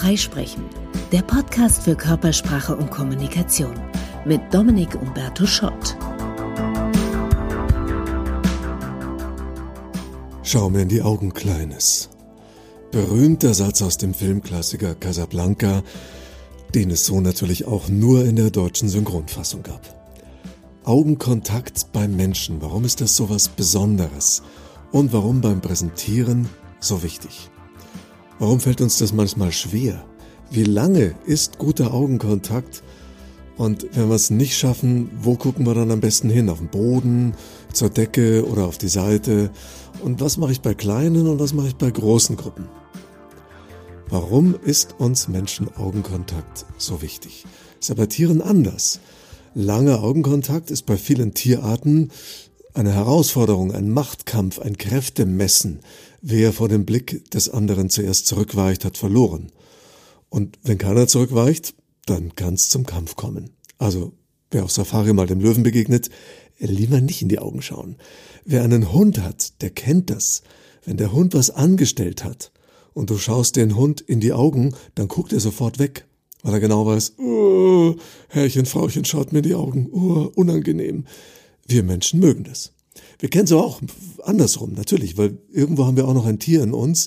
Freisprechen, der Podcast für Körpersprache und Kommunikation mit Dominik Umberto Schott. Schau mir in die Augen, Kleines. Berühmter Satz aus dem Filmklassiker Casablanca, den es so natürlich auch nur in der deutschen Synchronfassung gab. Augenkontakt beim Menschen, warum ist das so was Besonderes? Und warum beim Präsentieren so wichtig? Warum fällt uns das manchmal schwer? Wie lange ist guter Augenkontakt? Und wenn wir es nicht schaffen, wo gucken wir dann am besten hin? Auf den Boden, zur Decke oder auf die Seite? Und was mache ich bei kleinen und was mache ich bei großen Gruppen? Warum ist uns Menschen Augenkontakt so wichtig? Ist aber Tieren anders. Langer Augenkontakt ist bei vielen Tierarten eine Herausforderung, ein Machtkampf, ein Kräftemessen. Wer vor dem Blick des anderen zuerst zurückweicht, hat verloren. Und wenn keiner zurückweicht, dann kann es zum Kampf kommen. Also, wer auf Safari mal dem Löwen begegnet, lieber nicht in die Augen schauen. Wer einen Hund hat, der kennt das. Wenn der Hund was angestellt hat und du schaust den Hund in die Augen, dann guckt er sofort weg, weil er genau weiß, oh, Herrchen, Frauchen schaut mir in die Augen, oh, unangenehm. Wir Menschen mögen das. Wir kennen es auch andersrum, natürlich, weil irgendwo haben wir auch noch ein Tier in uns.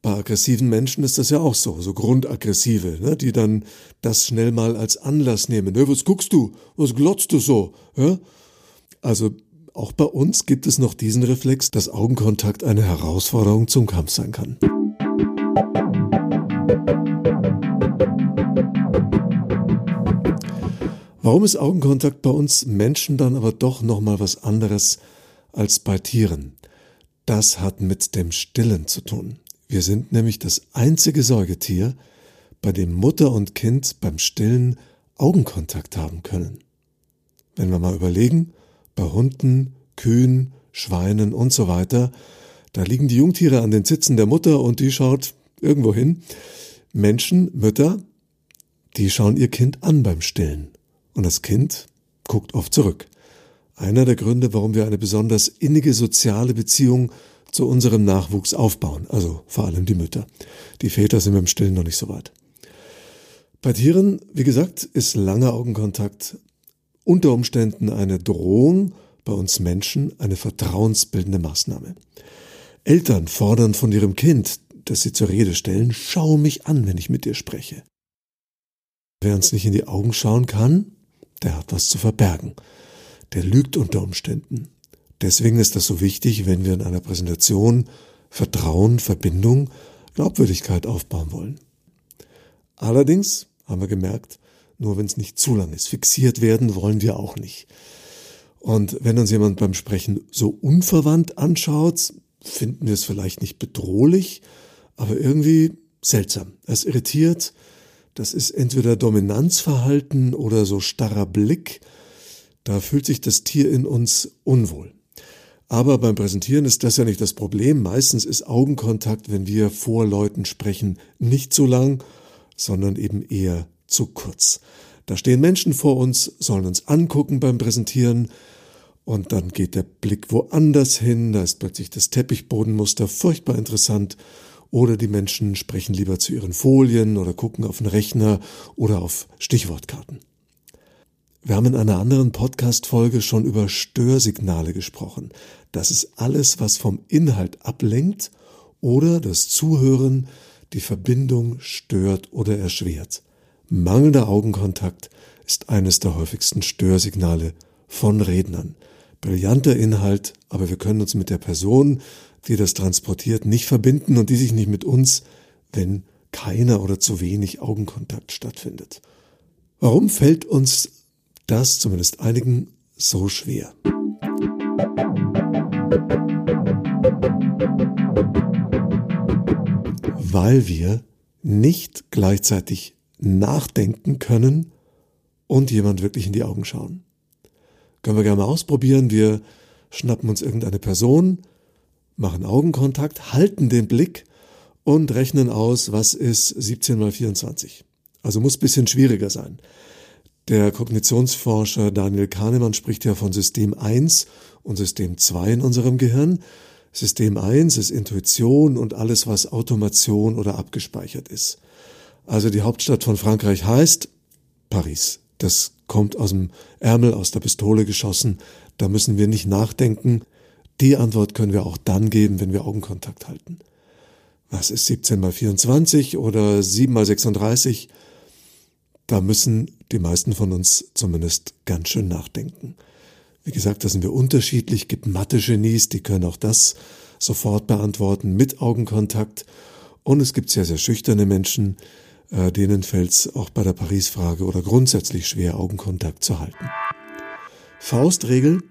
Bei aggressiven Menschen ist das ja auch so, so Grundaggressive, ne, die dann das schnell mal als Anlass nehmen. Ne, was guckst du? Was glotzt du so? Ja? Also auch bei uns gibt es noch diesen Reflex, dass Augenkontakt eine Herausforderung zum Kampf sein kann. Warum ist Augenkontakt bei uns Menschen dann aber doch nochmal was anderes als bei Tieren. Das hat mit dem Stillen zu tun. Wir sind nämlich das einzige Säugetier, bei dem Mutter und Kind beim Stillen Augenkontakt haben können. Wenn wir mal überlegen, bei Hunden, Kühen, Schweinen und so weiter, da liegen die Jungtiere an den Zitzen der Mutter und die schaut irgendwo hin. Menschen, Mütter, die schauen ihr Kind an beim Stillen und das Kind guckt oft zurück. Einer der Gründe, warum wir eine besonders innige soziale Beziehung zu unserem Nachwuchs aufbauen, also vor allem die Mütter. Die Väter sind dem Stillen noch nicht so weit. Bei Tieren, wie gesagt, ist langer Augenkontakt unter Umständen eine Drohung, bei uns Menschen eine vertrauensbildende Maßnahme. Eltern fordern von ihrem Kind, dass sie zur Rede stellen, schau mich an, wenn ich mit dir spreche. Wer uns nicht in die Augen schauen kann, der hat was zu verbergen der lügt unter Umständen. Deswegen ist das so wichtig, wenn wir in einer Präsentation Vertrauen, Verbindung, Glaubwürdigkeit aufbauen wollen. Allerdings haben wir gemerkt, nur wenn es nicht zu lang ist. Fixiert werden wollen wir auch nicht. Und wenn uns jemand beim Sprechen so unverwandt anschaut, finden wir es vielleicht nicht bedrohlich, aber irgendwie seltsam. Es irritiert. Das ist entweder Dominanzverhalten oder so starrer Blick da fühlt sich das Tier in uns unwohl. Aber beim Präsentieren ist das ja nicht das Problem. Meistens ist Augenkontakt, wenn wir vor Leuten sprechen, nicht zu lang, sondern eben eher zu kurz. Da stehen Menschen vor uns, sollen uns angucken beim Präsentieren und dann geht der Blick woanders hin, da ist plötzlich das Teppichbodenmuster furchtbar interessant oder die Menschen sprechen lieber zu ihren Folien oder gucken auf den Rechner oder auf Stichwortkarten. Wir haben in einer anderen Podcast-Folge schon über Störsignale gesprochen. Das ist alles, was vom Inhalt ablenkt oder das Zuhören die Verbindung stört oder erschwert. Mangelnder Augenkontakt ist eines der häufigsten Störsignale von Rednern. Brillanter Inhalt, aber wir können uns mit der Person, die das transportiert, nicht verbinden und die sich nicht mit uns, wenn keiner oder zu wenig Augenkontakt stattfindet. Warum fällt uns das zumindest einigen so schwer. Weil wir nicht gleichzeitig nachdenken können und jemand wirklich in die Augen schauen. Können wir gerne mal ausprobieren. Wir schnappen uns irgendeine Person, machen Augenkontakt, halten den Blick und rechnen aus, was ist 17 mal 24. Also muss bisschen schwieriger sein. Der Kognitionsforscher Daniel Kahnemann spricht ja von System 1 und System 2 in unserem Gehirn. System 1 ist Intuition und alles, was Automation oder abgespeichert ist. Also die Hauptstadt von Frankreich heißt Paris. Das kommt aus dem Ärmel, aus der Pistole geschossen. Da müssen wir nicht nachdenken. Die Antwort können wir auch dann geben, wenn wir Augenkontakt halten. Was ist 17 mal 24 oder 7 mal 36? Da müssen die meisten von uns zumindest ganz schön nachdenken. Wie gesagt, da sind wir unterschiedlich. Gibt Mathe-Genies, die können auch das sofort beantworten mit Augenkontakt. Und es gibt sehr, sehr schüchterne Menschen, äh, denen fällt es auch bei der Paris-Frage oder grundsätzlich schwer, Augenkontakt zu halten. Faustregel.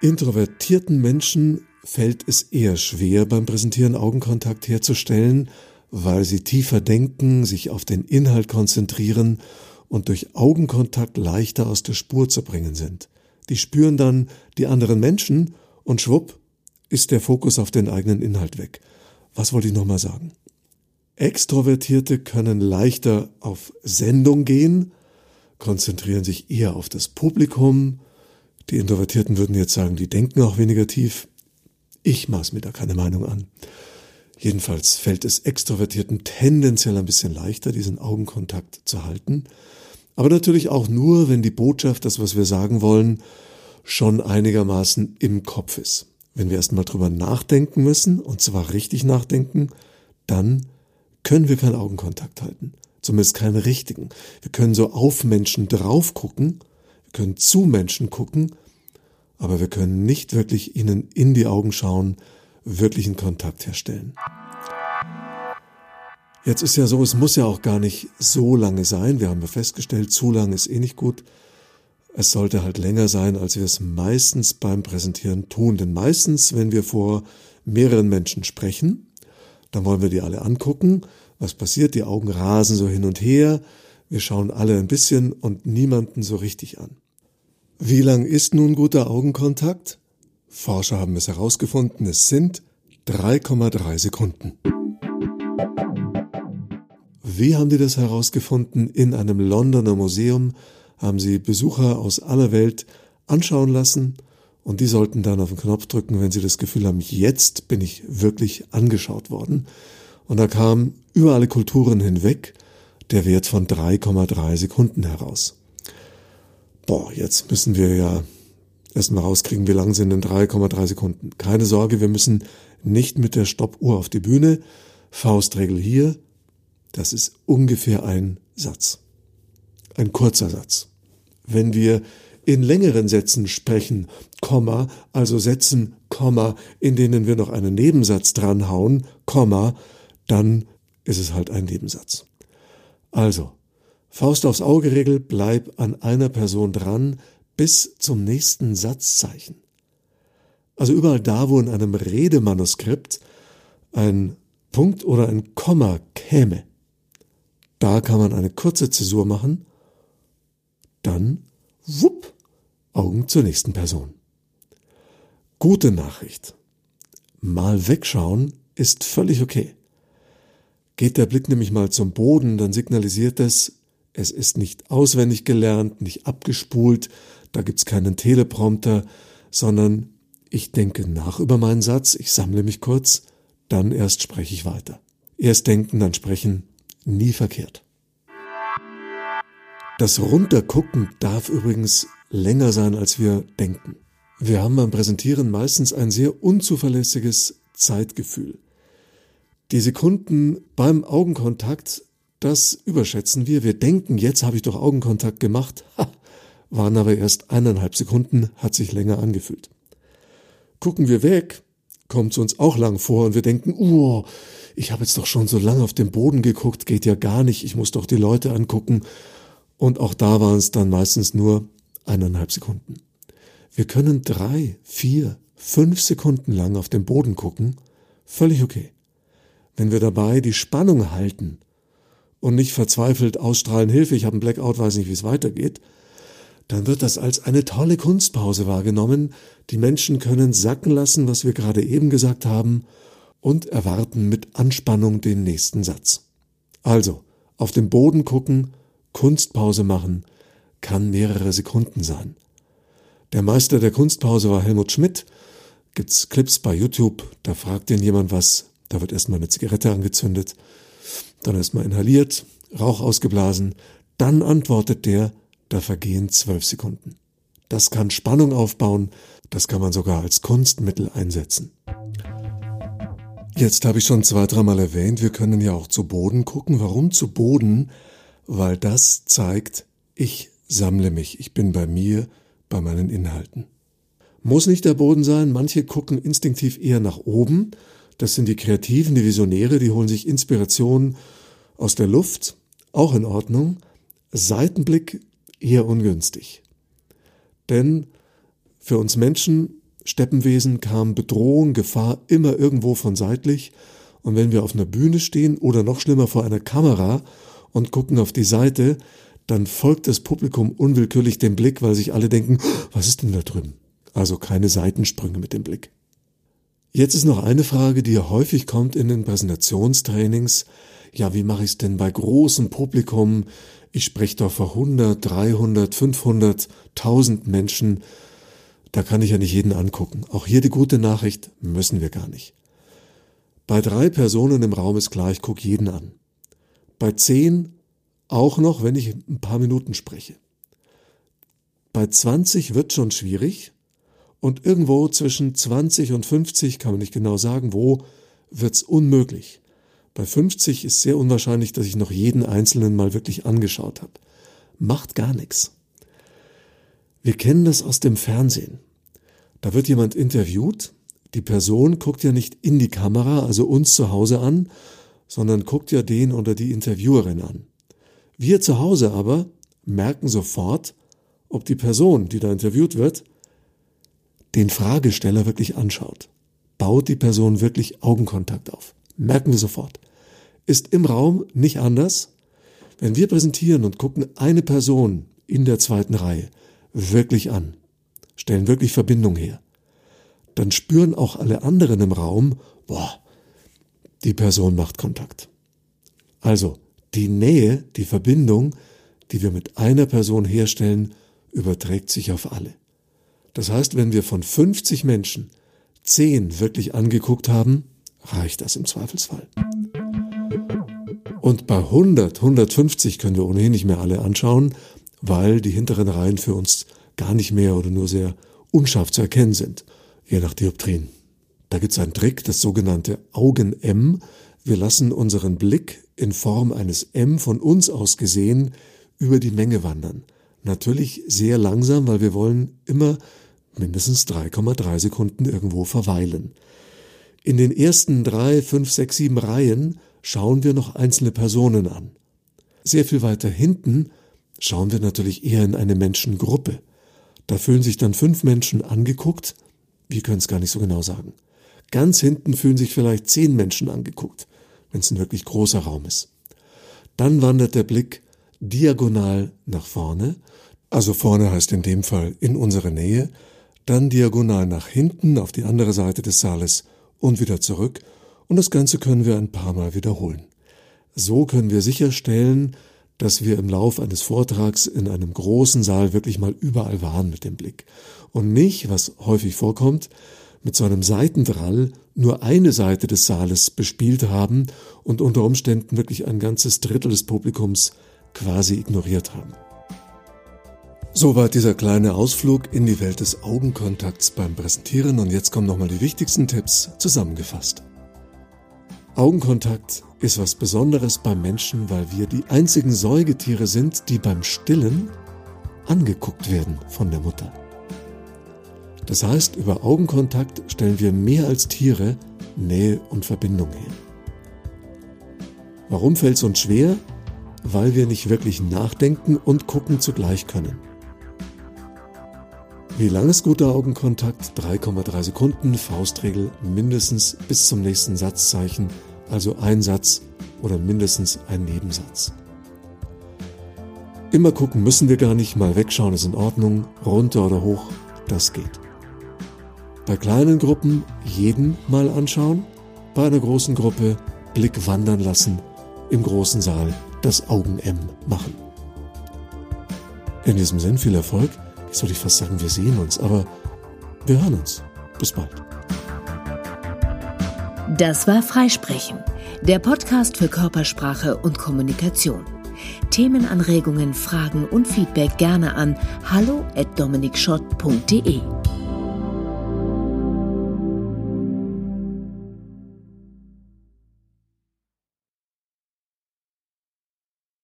Introvertierten Menschen fällt es eher schwer beim Präsentieren Augenkontakt herzustellen, weil sie tiefer denken, sich auf den Inhalt konzentrieren und durch Augenkontakt leichter aus der Spur zu bringen sind. Die spüren dann die anderen Menschen und schwupp ist der Fokus auf den eigenen Inhalt weg. Was wollte ich nochmal sagen? Extrovertierte können leichter auf Sendung gehen, konzentrieren sich eher auf das Publikum. Die Introvertierten würden jetzt sagen, die denken auch weniger tief. Ich maß mir da keine Meinung an. Jedenfalls fällt es Extrovertierten tendenziell ein bisschen leichter, diesen Augenkontakt zu halten. Aber natürlich auch nur, wenn die Botschaft, das, was wir sagen wollen, schon einigermaßen im Kopf ist. Wenn wir erstmal drüber nachdenken müssen, und zwar richtig nachdenken, dann können wir keinen Augenkontakt halten. Zumindest keinen richtigen. Wir können so auf Menschen drauf gucken, wir können zu Menschen gucken, aber wir können nicht wirklich ihnen in die Augen schauen, wirklichen Kontakt herstellen. Jetzt ist ja so, es muss ja auch gar nicht so lange sein. Wir haben ja festgestellt, zu lang ist eh nicht gut. Es sollte halt länger sein, als wir es meistens beim Präsentieren tun. Denn meistens, wenn wir vor mehreren Menschen sprechen, dann wollen wir die alle angucken. Was passiert? Die Augen rasen so hin und her. Wir schauen alle ein bisschen und niemanden so richtig an. Wie lang ist nun guter Augenkontakt? Forscher haben es herausgefunden, es sind 3,3 Sekunden. Wie haben die das herausgefunden? In einem Londoner Museum haben sie Besucher aus aller Welt anschauen lassen und die sollten dann auf den Knopf drücken, wenn sie das Gefühl haben, jetzt bin ich wirklich angeschaut worden. Und da kam über alle Kulturen hinweg der Wert von 3,3 Sekunden heraus boah, jetzt müssen wir ja erstmal rauskriegen, wie lang sind denn 3,3 Sekunden. Keine Sorge, wir müssen nicht mit der Stoppuhr auf die Bühne. Faustregel hier, das ist ungefähr ein Satz. Ein kurzer Satz. Wenn wir in längeren Sätzen sprechen, Komma, also Sätzen, Komma, in denen wir noch einen Nebensatz dranhauen, Komma, dann ist es halt ein Nebensatz. Also, Faust aufs Auge Regel, bleib an einer Person dran bis zum nächsten Satzzeichen. Also überall da, wo in einem Redemanuskript ein Punkt oder ein Komma käme, da kann man eine kurze Zäsur machen, dann wupp, Augen zur nächsten Person. Gute Nachricht. Mal wegschauen ist völlig okay. Geht der Blick nämlich mal zum Boden, dann signalisiert es, es ist nicht auswendig gelernt, nicht abgespult, da gibt's keinen Teleprompter, sondern ich denke nach über meinen Satz, ich sammle mich kurz, dann erst spreche ich weiter. Erst denken, dann sprechen, nie verkehrt. Das Runtergucken darf übrigens länger sein, als wir denken. Wir haben beim Präsentieren meistens ein sehr unzuverlässiges Zeitgefühl. Die Sekunden beim Augenkontakt das überschätzen wir. Wir denken, jetzt habe ich doch Augenkontakt gemacht, ha, waren aber erst eineinhalb Sekunden, hat sich länger angefühlt. Gucken wir weg, kommt es uns auch lang vor und wir denken, oh, ich habe jetzt doch schon so lange auf den Boden geguckt, geht ja gar nicht, ich muss doch die Leute angucken. Und auch da waren es dann meistens nur eineinhalb Sekunden. Wir können drei, vier, fünf Sekunden lang auf den Boden gucken, völlig okay. Wenn wir dabei die Spannung halten, und nicht verzweifelt ausstrahlen, Hilfe, ich habe einen Blackout, weiß nicht, wie es weitergeht, dann wird das als eine tolle Kunstpause wahrgenommen. Die Menschen können sacken lassen, was wir gerade eben gesagt haben, und erwarten mit Anspannung den nächsten Satz. Also, auf den Boden gucken, Kunstpause machen, kann mehrere Sekunden sein. Der Meister der Kunstpause war Helmut Schmidt. Gibt's Clips bei YouTube, da fragt ihn jemand was, da wird erstmal eine Zigarette angezündet dann erstmal inhaliert, Rauch ausgeblasen, dann antwortet der, da vergehen zwölf Sekunden. Das kann Spannung aufbauen, das kann man sogar als Kunstmittel einsetzen. Jetzt habe ich schon zwei, dreimal erwähnt, wir können ja auch zu Boden gucken. Warum zu Boden? Weil das zeigt, ich sammle mich, ich bin bei mir, bei meinen Inhalten. Muss nicht der Boden sein, manche gucken instinktiv eher nach oben. Das sind die Kreativen, die Visionäre, die holen sich Inspiration aus der Luft, auch in Ordnung. Seitenblick eher ungünstig. Denn für uns Menschen, Steppenwesen, kam Bedrohung, Gefahr immer irgendwo von seitlich. Und wenn wir auf einer Bühne stehen oder noch schlimmer vor einer Kamera und gucken auf die Seite, dann folgt das Publikum unwillkürlich dem Blick, weil sich alle denken, was ist denn da drüben? Also keine Seitensprünge mit dem Blick. Jetzt ist noch eine Frage, die ja häufig kommt in den Präsentationstrainings. Ja, wie mache ich es denn bei großem Publikum? Ich spreche doch vor 100, 300, 500, 1000 Menschen. Da kann ich ja nicht jeden angucken. Auch hier die gute Nachricht, müssen wir gar nicht. Bei drei Personen im Raum ist klar, ich gucke jeden an. Bei zehn auch noch, wenn ich ein paar Minuten spreche. Bei 20 wird schon schwierig und irgendwo zwischen 20 und 50, kann man nicht genau sagen, wo, wird's unmöglich. Bei 50 ist sehr unwahrscheinlich, dass ich noch jeden einzelnen mal wirklich angeschaut habe. Macht gar nichts. Wir kennen das aus dem Fernsehen. Da wird jemand interviewt, die Person guckt ja nicht in die Kamera, also uns zu Hause an, sondern guckt ja den oder die Interviewerin an. Wir zu Hause aber merken sofort, ob die Person, die da interviewt wird, den Fragesteller wirklich anschaut. Baut die Person wirklich Augenkontakt auf. Merken wir sofort. Ist im Raum nicht anders. Wenn wir präsentieren und gucken eine Person in der zweiten Reihe wirklich an, stellen wirklich Verbindung her, dann spüren auch alle anderen im Raum, boah, die Person macht Kontakt. Also, die Nähe, die Verbindung, die wir mit einer Person herstellen, überträgt sich auf alle. Das heißt, wenn wir von 50 Menschen 10 wirklich angeguckt haben, reicht das im Zweifelsfall. Und bei 100, 150 können wir ohnehin nicht mehr alle anschauen, weil die hinteren Reihen für uns gar nicht mehr oder nur sehr unscharf zu erkennen sind, je nach Dioptrien. Da gibt es einen Trick, das sogenannte Augen-M. Wir lassen unseren Blick in Form eines M von uns aus gesehen über die Menge wandern. Natürlich sehr langsam, weil wir wollen immer mindestens 3,3 Sekunden irgendwo verweilen. In den ersten drei, fünf, sechs, sieben Reihen schauen wir noch einzelne Personen an. Sehr viel weiter hinten schauen wir natürlich eher in eine Menschengruppe. Da fühlen sich dann fünf Menschen angeguckt, wir können es gar nicht so genau sagen. Ganz hinten fühlen sich vielleicht zehn Menschen angeguckt wenn es ein wirklich großer Raum ist. Dann wandert der Blick diagonal nach vorne, also vorne heißt in dem Fall in unsere Nähe, dann diagonal nach hinten auf die andere Seite des Saales und wieder zurück und das Ganze können wir ein paar Mal wiederholen. So können wir sicherstellen, dass wir im Lauf eines Vortrags in einem großen Saal wirklich mal überall waren mit dem Blick und nicht, was häufig vorkommt, mit so einem Seitendrall nur eine Seite des Saales bespielt haben und unter Umständen wirklich ein ganzes Drittel des Publikums quasi ignoriert haben. Soweit dieser kleine Ausflug in die Welt des Augenkontakts beim Präsentieren und jetzt kommen nochmal die wichtigsten Tipps zusammengefasst. Augenkontakt ist was Besonderes beim Menschen, weil wir die einzigen Säugetiere sind, die beim Stillen angeguckt werden von der Mutter. Das heißt, über Augenkontakt stellen wir mehr als Tiere Nähe und Verbindung her. Warum fällt es uns schwer? Weil wir nicht wirklich nachdenken und gucken zugleich können. Wie lang ist guter Augenkontakt? 3,3 Sekunden, Faustregel mindestens bis zum nächsten Satzzeichen, also ein Satz oder mindestens ein Nebensatz. Immer gucken müssen wir gar nicht, mal wegschauen ist in Ordnung, runter oder hoch, das geht. Bei kleinen Gruppen jeden mal anschauen, bei einer großen Gruppe Blick wandern lassen, im großen Saal das Augen-M machen. In diesem Sinn viel Erfolg. Jetzt würde ich fast sagen, wir sehen uns, aber wir hören uns. Bis bald. Das war Freisprechen, der Podcast für Körpersprache und Kommunikation. Themenanregungen, Fragen und Feedback gerne an hallo@dominikschott.de.